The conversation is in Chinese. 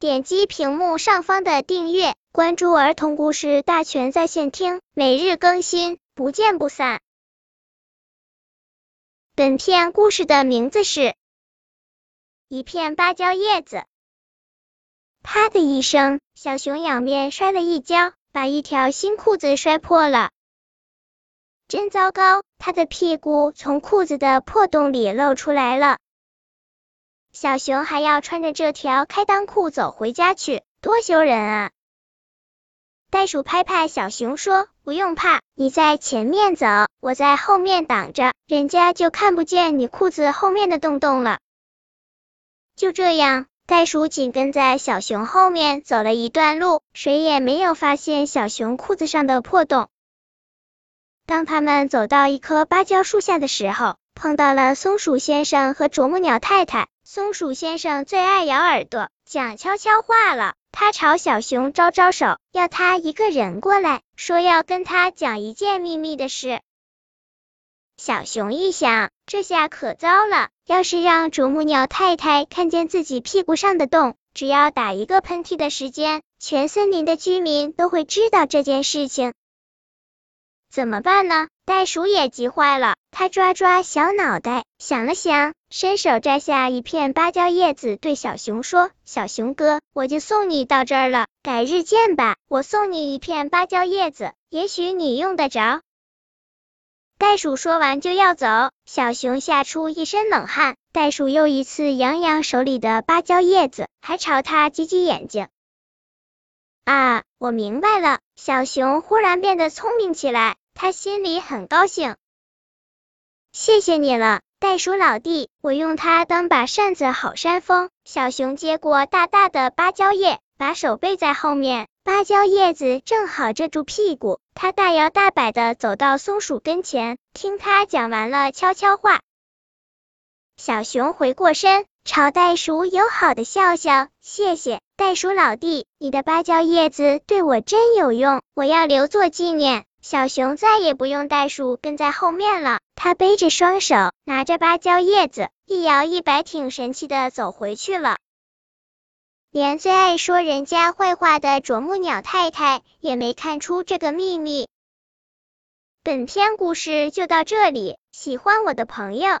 点击屏幕上方的订阅，关注儿童故事大全在线听，每日更新，不见不散。本片故事的名字是《一片芭蕉叶子》。啪的一声，小熊仰面摔了一跤，把一条新裤子摔破了。真糟糕，他的屁股从裤子的破洞里露出来了。小熊还要穿着这条开裆裤走回家去，多羞人啊！袋鼠拍拍小熊说：“不用怕，你在前面走，我在后面挡着，人家就看不见你裤子后面的洞洞了。”就这样，袋鼠紧跟在小熊后面走了一段路，谁也没有发现小熊裤子上的破洞。当他们走到一棵芭蕉树下的时候，碰到了松鼠先生和啄木鸟太太。松鼠先生最爱咬耳朵，讲悄悄话了。他朝小熊招招手，要他一个人过来，说要跟他讲一件秘密的事。小熊一想，这下可糟了，要是让啄木鸟太太看见自己屁股上的洞，只要打一个喷嚏的时间，全森林的居民都会知道这件事情。怎么办呢？袋鼠也急坏了，它抓抓小脑袋，想了想，伸手摘下一片芭蕉叶子，对小熊说：“小熊哥，我就送你到这儿了，改日见吧。我送你一片芭蕉叶子，也许你用得着。”袋鼠说完就要走，小熊吓出一身冷汗。袋鼠又一次扬扬手里的芭蕉叶子，还朝他挤挤眼睛。啊，我明白了！小熊忽然变得聪明起来，他心里很高兴。谢谢你了，袋鼠老弟，我用它当把扇子，好扇风。小熊接过大大的芭蕉叶，把手背在后面，芭蕉叶子正好遮住屁股。他大摇大摆的走到松鼠跟前，听他讲完了悄悄话。小熊回过身。朝袋鼠友好的笑笑，谢谢袋鼠老弟，你的芭蕉叶子对我真有用，我要留作纪念。小熊再也不用袋鼠跟在后面了，他背着双手，拿着芭蕉叶子，一摇一摆，挺神气的走回去了。连最爱说人家坏话的啄木鸟太太也没看出这个秘密。本篇故事就到这里，喜欢我的朋友